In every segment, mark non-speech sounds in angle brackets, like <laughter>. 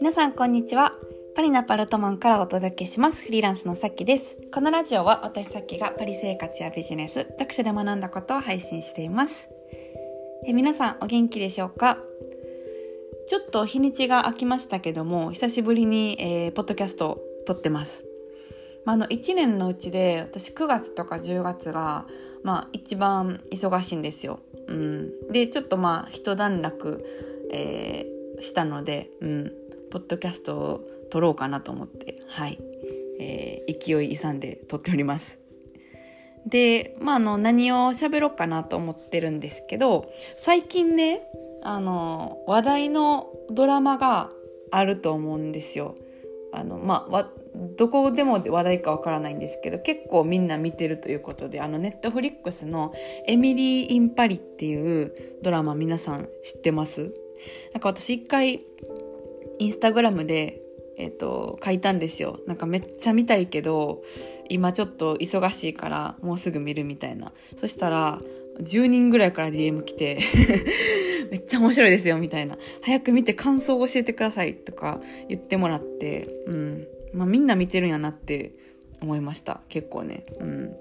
皆さんこんにちは。パリナパルトマンからお届けします。フリーランスのさっきです。このラジオは私さっきがパリ生活やビジネス読書で学んだことを配信しています。え皆さんお元気でしょうか？ちょっと日にちが空きましたけども久しぶりに、えー、ポッドキャストを撮ってます。まあ、あの1年のうちで私9月とか10月が、まあ、一番忙しいんですよ。うん、でちょっとまあ一段落、えー、したので、うん、ポッドキャストを撮ろうかなと思って、はいえー、勢い勇んで撮っております。で、まあ、あの何を喋ろうかなと思ってるんですけど最近ねあの話題のドラマがあると思うんですよ。あのまあ、どこでも話題かわからないんですけど結構みんな見てるということであのネットフリックスの「エミリー・イン・パリ」っていうドラマ皆さん知ってます？なんか私一回インスタグラムで、えーと、書いたんですよ。なんかめっちゃ見たいけど今ちょっと忙しいからもうすぐ見るみたいな。そしたら10人ぐらいから DM 来て <laughs> めっちゃ面白いですよみたいな。早く見て感想を教えてくださいとか言ってもらってうん。まあ、みんな見てるんやなって思いました結構ね。うん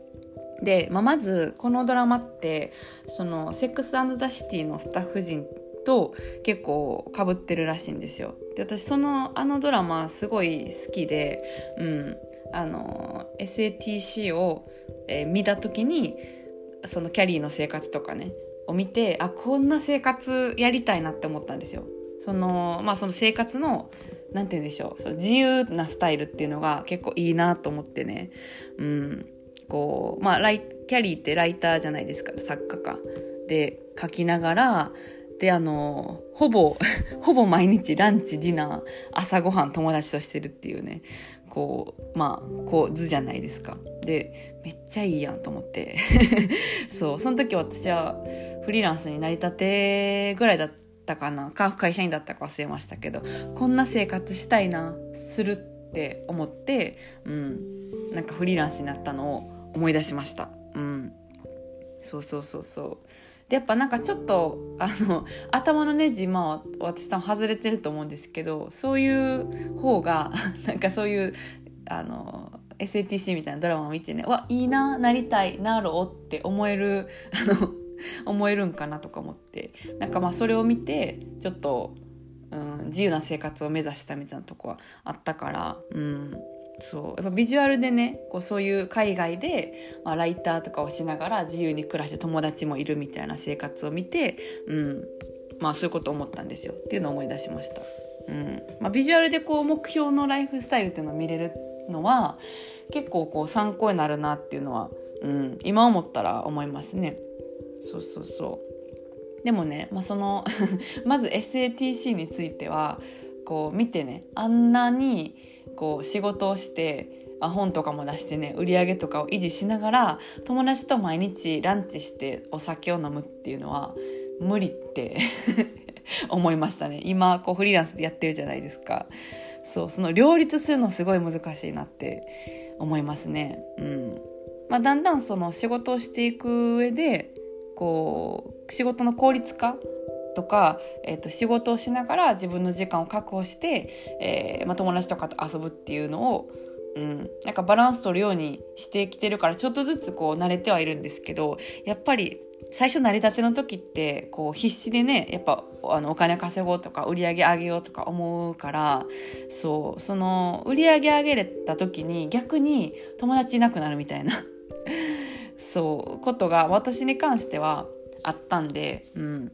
で、まあ、まずこのドラマってそのセックスザ・シティのスタッフ陣と結構かぶってるらしいんですよ。で私そのあのドラマすごい好きで、うん、あの SATC を、えー、見た時にそのキャリーの生活とかねを見てあこんな生活やりたいなって思ったんですよ。そのまあその生活のなんて言うんでしょうそう自由なスタイルっていうのが結構いいなと思ってね。うん。こうまあライキャリーってライターじゃないですか作家か。で書きながらであのほぼ <laughs> ほぼ毎日ランチディナー朝ごはん友達としてるっていうね。こうまあこう図じゃないですか。でめっちゃいいやんと思って。<laughs> そうその時私はフリーランスになりたてぐらいだったたかな？か会社員だったか忘れましたけどこんな生活したいなするって思ってうん。なんかフリーランスになったのを思い出しました。うん。そうそうそうそう。でやっぱなんかちょっとあの頭のネジまあ私多分外れてると思うんですけどそういう方が <laughs> なんかそういうあの SATC みたいなドラマを見てねわいいななりたいなろうって思えるあの <laughs> 思えるんかなとか思ってなんかまあそれを見てちょっと、うん、自由な生活を目指したみたいなとこはあったから、うん、そうやっぱビジュアルでねこうそういう海外で、まあ、ライターとかをしながら自由に暮らして友達もいるみたいな生活を見て、うん、まあそういうこと思ったんですよっていうのを思い出しました。うんまあ、ビジュアルでこう目標のライフスタイルっていうのを見れるのは結構こう参考になるなっていうのは、うん、今思ったら思いますね。そうそうそう。でもね、まあ、その <laughs> まず SATC についてはこう見てねあんなにこう仕事をしてあ本とかも出してね売り上げとかを維持しながら友達と毎日ランチしてお酒を飲むっていうのは無理って <laughs> 思いましたね。今こうフリーランスでやってるじゃないですか。そうその両立するのすごい難しいなって思いますね。うん。まあ、だんだんその仕事をしていく上でこう仕事の効率化とか、えー、と仕事をしながら自分の時間を確保して、えーまあ、友達とかと遊ぶっていうのを、うん、なんかバランス取るようにしてきてるからちょっとずつこう慣れてはいるんですけどやっぱり最初成り立ての時ってこう必死でねやっぱあのお金稼ごうとか売り上げ上げようとか思うからそうその売り上げ上げれた時に逆に友達いなくなるみたいな。そうことが私に関してはあったんで、うん、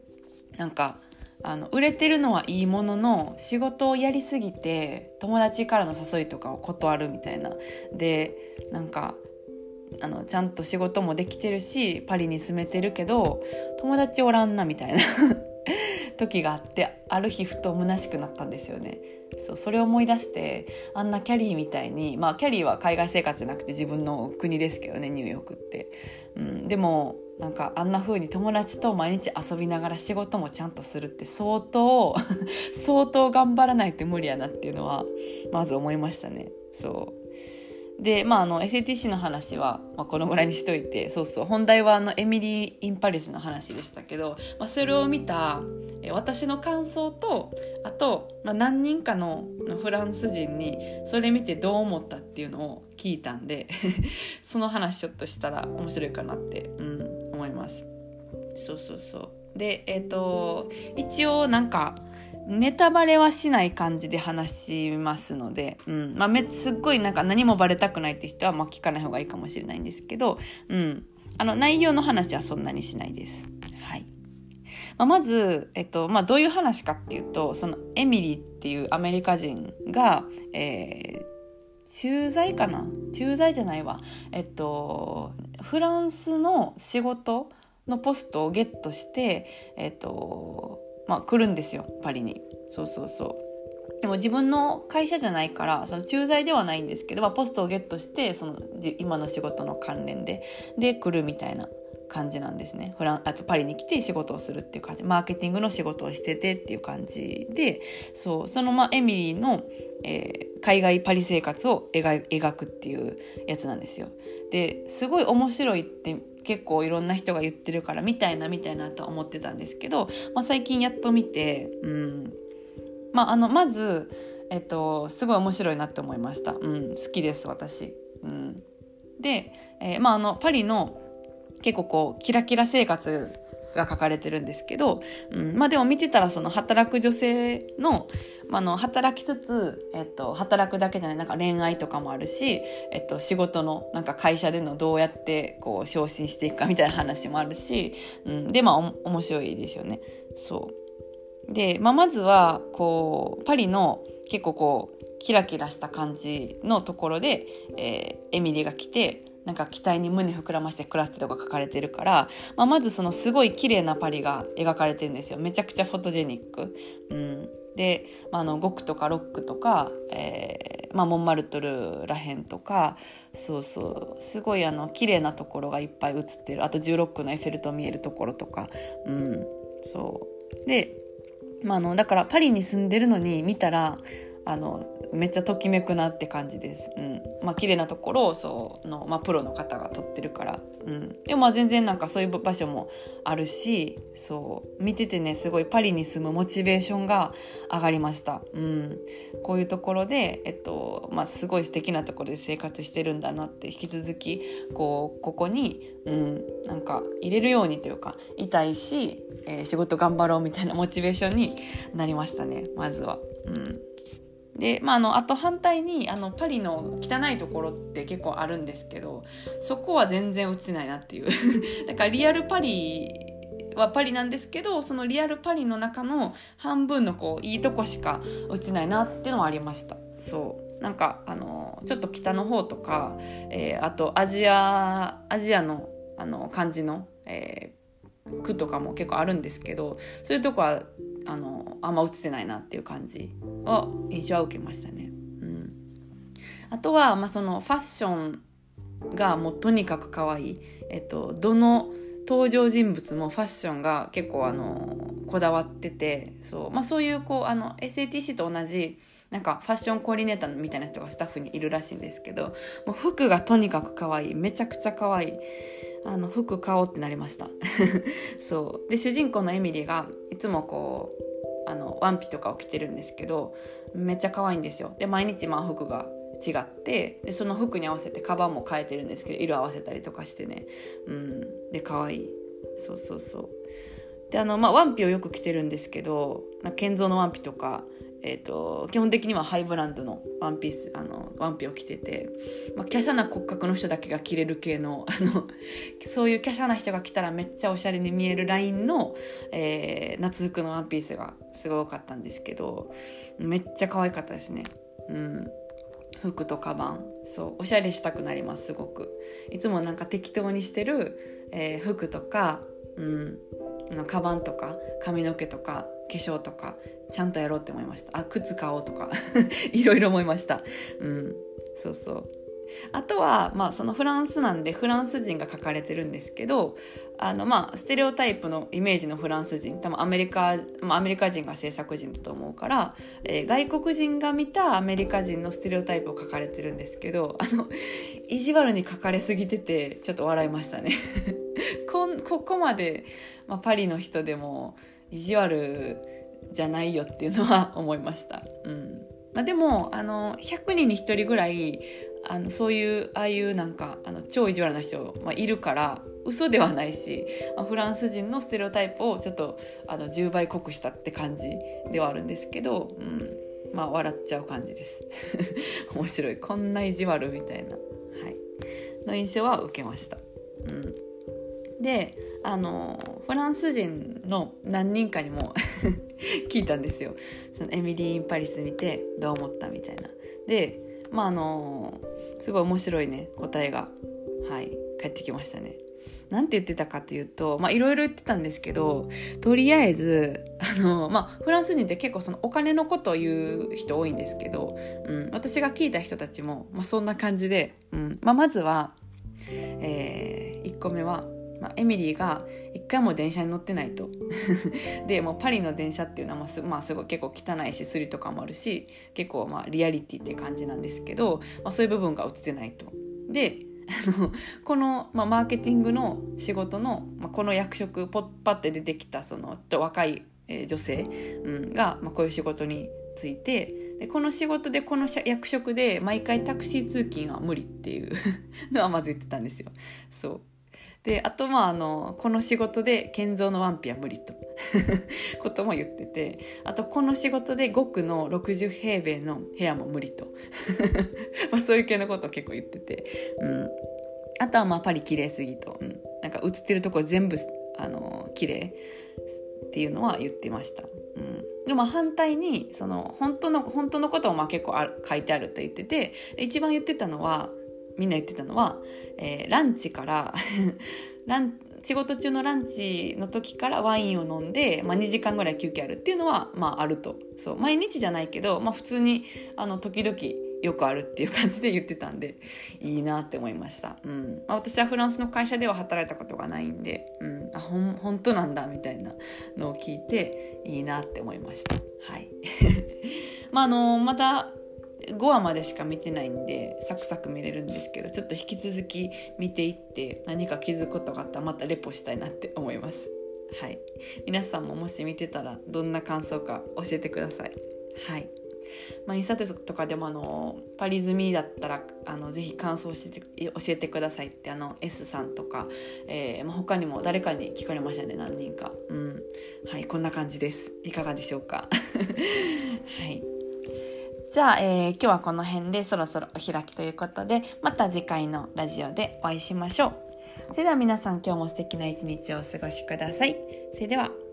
なんかあの売れてるのはいいものの仕事をやりすぎて友達からの誘いとかを断るみたいな。でなんかあのちゃんと仕事もできてるしパリに住めてるけど友達おらんなみたいな。<laughs> 時があってある日ふと虚しくなったんですよね。そうそれを思い出してあんなキャリーみたいにまあキャリーは海外生活じゃなくて自分の国ですけどねニューヨークって、うん、でもなんかあんな風に友達と毎日遊びながら仕事もちゃんとするって相当 <laughs> 相当頑張らないと無理やなっていうのはまず思いましたね。そう。で、まあ、あの SATC の話は、まあ、このぐらいにしといてそうそう本題はあのエミリー・イン・パリスの話でしたけど、まあ、それを見た私の感想とあと、まあ、何人かのフランス人にそれ見てどう思ったっていうのを聞いたんで <laughs> その話ちょっとしたら面白いかなって、うん、思います。そうそうそうでえっ、ー、と一応なんかネタバレはしない感じで話しますので、うんまあ、すっごいなんか何もバレたくないって人はまあ聞かない方がいいかもしれないんですけど、うん、あの内容の話はそんなにしないです。はいまあ、まず、えっとまあ、どういう話かっていうとそのエミリーっていうアメリカ人が、えー、駐在かな？駐在じゃないわ。えっとフランスの仕事のポストをゲットしてえっとまあ、来るんですよパリに。そうそうそう。でも自分の会社じゃないからその駐在ではないんですけど、まあ、ポストをゲットしてその今の仕事の関連でで来るみたいな。感じなんですねフランあとパリに来て仕事をするっていう感じマーケティングの仕事をしててっていう感じでそうそのまあエミリーの、えー、海外パリ生活を描くっていうやつなんですよ。ですごい面白いって結構いろんな人が言ってるから見たいな見たいなとは思ってたんですけど、まあ、最近やっと見て、うんまあ、あのまず、えっと、すごい面白いなって思いました。うん、好きです私。うん、で、えー、まあ、あのパリの結構こうキラキラ生活が書かれてるんですけど、うん、まあでも見てたらその働く女性の,、まあの働きつつ、えっと、働くだけじゃないなんか恋愛とかもあるし、えっと、仕事のなんか会社でのどうやってこう昇進していくかみたいな話もあるし、うん、でまあ面白いですよね。そうで、まあ、まずはこうパリの結構こうキラキラした感じのところで、えー、エミリが来てなんか期待に胸膨らまして暮らすってとか書かれてるから、まあ、まずそのすごい綺麗なパリが描かれてるんですよ。めちゃくちゃフォトジェニック。うん、で、まあ、あの5区とか6区とか、えーまあ、モンマルトルらへんとかそうそう。すごいあの綺麗なところがいっぱい写ってる。あと16区のエッフェル塔見えるところとか、うん、そう。で、ま、あのだからパリに住んでるのに見たらあのめっちゃときめくなって感じです。うんまあ綺麗なところをその、まあ、プロの方が撮ってるから、うん、でもまあ全然なんかそういう場所もあるしそう見ててねすごいパリに住むモチベーションが上がりました。うん、こういうところで、えっとまあ、すごい素敵なところで生活してるんだなって引き続きこうここに、うん、なんか入れるようにというかいたいし、えー、仕事頑張ろうみたいなモチベーションになりましたねまずは。うんで、まあ、あのあと反対にあのパリの汚いところって結構あるんですけどそこは全然映ってないなっていう。<laughs> だからリアルパリはパリなんですけどそのリアルパリの中の半分のこういいとこしか映ってないなっていうのはありました。そう。なんかあのちょっと北の方とか、えー、あとアジアアジアのあの感じの、えー、区とかも結構あるんですけどそういうとこはあのあんま映ってないなっていう感じ。を印象は受けましたね。うん、あとは、まあ、そのファッションがもうとにかく可愛い、えっと、どの登場人物もファッションが結構あのこだわっててそう,、まあ、そういうこうあの SATC と同じなんかファッションコーディネーターみたいな人がスタッフにいるらしいんですけどもう服がとにかく可愛い。めちゃくちゃ可愛い。あの服買おうってなりました。<laughs> そう。で主人公のエミリーがいつもこうあのワンピとかを着てるんですけどめっちゃ可愛いんですよ。で毎日まあ服が違ってでその服に合わせてカバンも変えてるんですけど色合わせたりとかしてね。うん。で可愛い。そうそうそう。であのまあワンピをよく着てるんですけど建造のワンピとかえーと、基本的にはハイブランドのワンピースあのワンピを着てて、まあ、華奢な骨格の人だけが着れる系のあのそういう華奢な人が着たらめっちゃおしゃれに見えるラインの、えー、夏服のワンピースがすごかったんですけどめっちゃ可愛かったですね。うん。服とカバン。そう。おしゃれしたくなりますすごく。いつもなんか適当にしてる、えー、服とか、うん、カバンとか髪の毛とか化粧とかちゃんとやろうって思いました。あ靴買おうとか <laughs> いろいろ思いました。うん。そうそう。あとは、まあ、そのフランスなんでフランス人が書かれてるんですけどあのまあステレオタイプのイメージのフランス人多分アメリカ、まあ、アメリカ人が制作人だと思うから、えー、外国人が見たアメリカ人のステレオタイプを書かれてるんですけどあの意地悪に書かれすぎててちょっと笑いましたね。こんここまで、まあ、パリの人でも意地悪じゃないよっていうのは思いました。うん。まあ、でもあの100人に1人ぐらいあのそういうああいうなんかあの超意地悪な人、まあ、いるから嘘ではないし、まあ、フランス人のステレオタイプをちょっとあの10倍濃くしたって感じではあるんですけど、うん、まあ笑っちゃう感じです。<laughs> 面白い。こんな意地悪みたいな、はい、の印象は受けました。うん。であのフランス人の何人かにも <laughs> 聞いたんですよ。そのエミリー・イン・パリス見てどう思ったみたいな。でまああのすごい面白いね答えが。はい返ってきましたね。なんて言ってたかというと、まあいろいろ言ってたんですけど、とりあえず、あの、まあフランス人って結構そのお金のことを言う人多いんですけど、うん、私が聞いた人たちも、まあそんな感じで、うん、まあまずは、えー、1個目は、まあ、エミリーが一回も電車に乗ってないと <laughs> でもうパリの電車っていうのはす,、まあ、すごい結構汚いしスリとかもあるし結構まあリアリティって感じなんですけど、まあ、そういう部分が映ってないと。でこの、まあ、マーケティングの仕事の、まあ、この役職ポッパって出てきたその若い、えー、女性、うん、が、まあ、こういう仕事についてでこの仕事でこの役職で毎回タクシー通勤は無理っていうのはまず言ってたんですよ。そうであとまああのこの仕事で建造のワンピは無理と。<laughs> ことも言ってて。あとこの仕事で5区の60平米の部屋も無理と。<laughs> まあそういう系のことを結構言ってて、うん、あとはまあパリ綺麗すぎと、うん、なんか映ってるとこ全部あの綺麗っていうのは言ってました。うん。でも反対にその本当の本当のことをまあ結構あ書いてあると言ってて。一番言ってたのはみんな言ってたのは、えー、ランチから <laughs> ラン仕事中のランチの時からワインを飲んで、まあ、2時間ぐらい休憩あるっていうのは、まあ、あると。そう。毎日じゃないけど、まあ、普通にあの時々よくあるっていう感じで言ってたんでいいなって思いました、うん。まあ、私はフランスの会社では働いたことがないんで、うん、あほん本当なんだみたいなのを聞いていいなって思いました。はい。<laughs> まああのまた5話までしか見てないんでサクサク見れるんですけどちょっと引き続き見ていって何か気づくことがあったらまたレポしたいなって思います。はい。皆さんももし見てたらどんな感想か教えてください。はい。まあ、インスタとかでもあのパリ済みだったらあのぜひ感想を教えてくださいってあの S さんとか、えーまあ、他にも誰かに聞かれましたね何人か、うん、はいこんな感じです。いかがでしょうか。<laughs> はい。じゃあ、えー、今日はこの辺でそろそろお開きということで、また次回のラジオでお会いしましょう。それでは皆さん今日も素敵な一日をお過ごしください。それでは。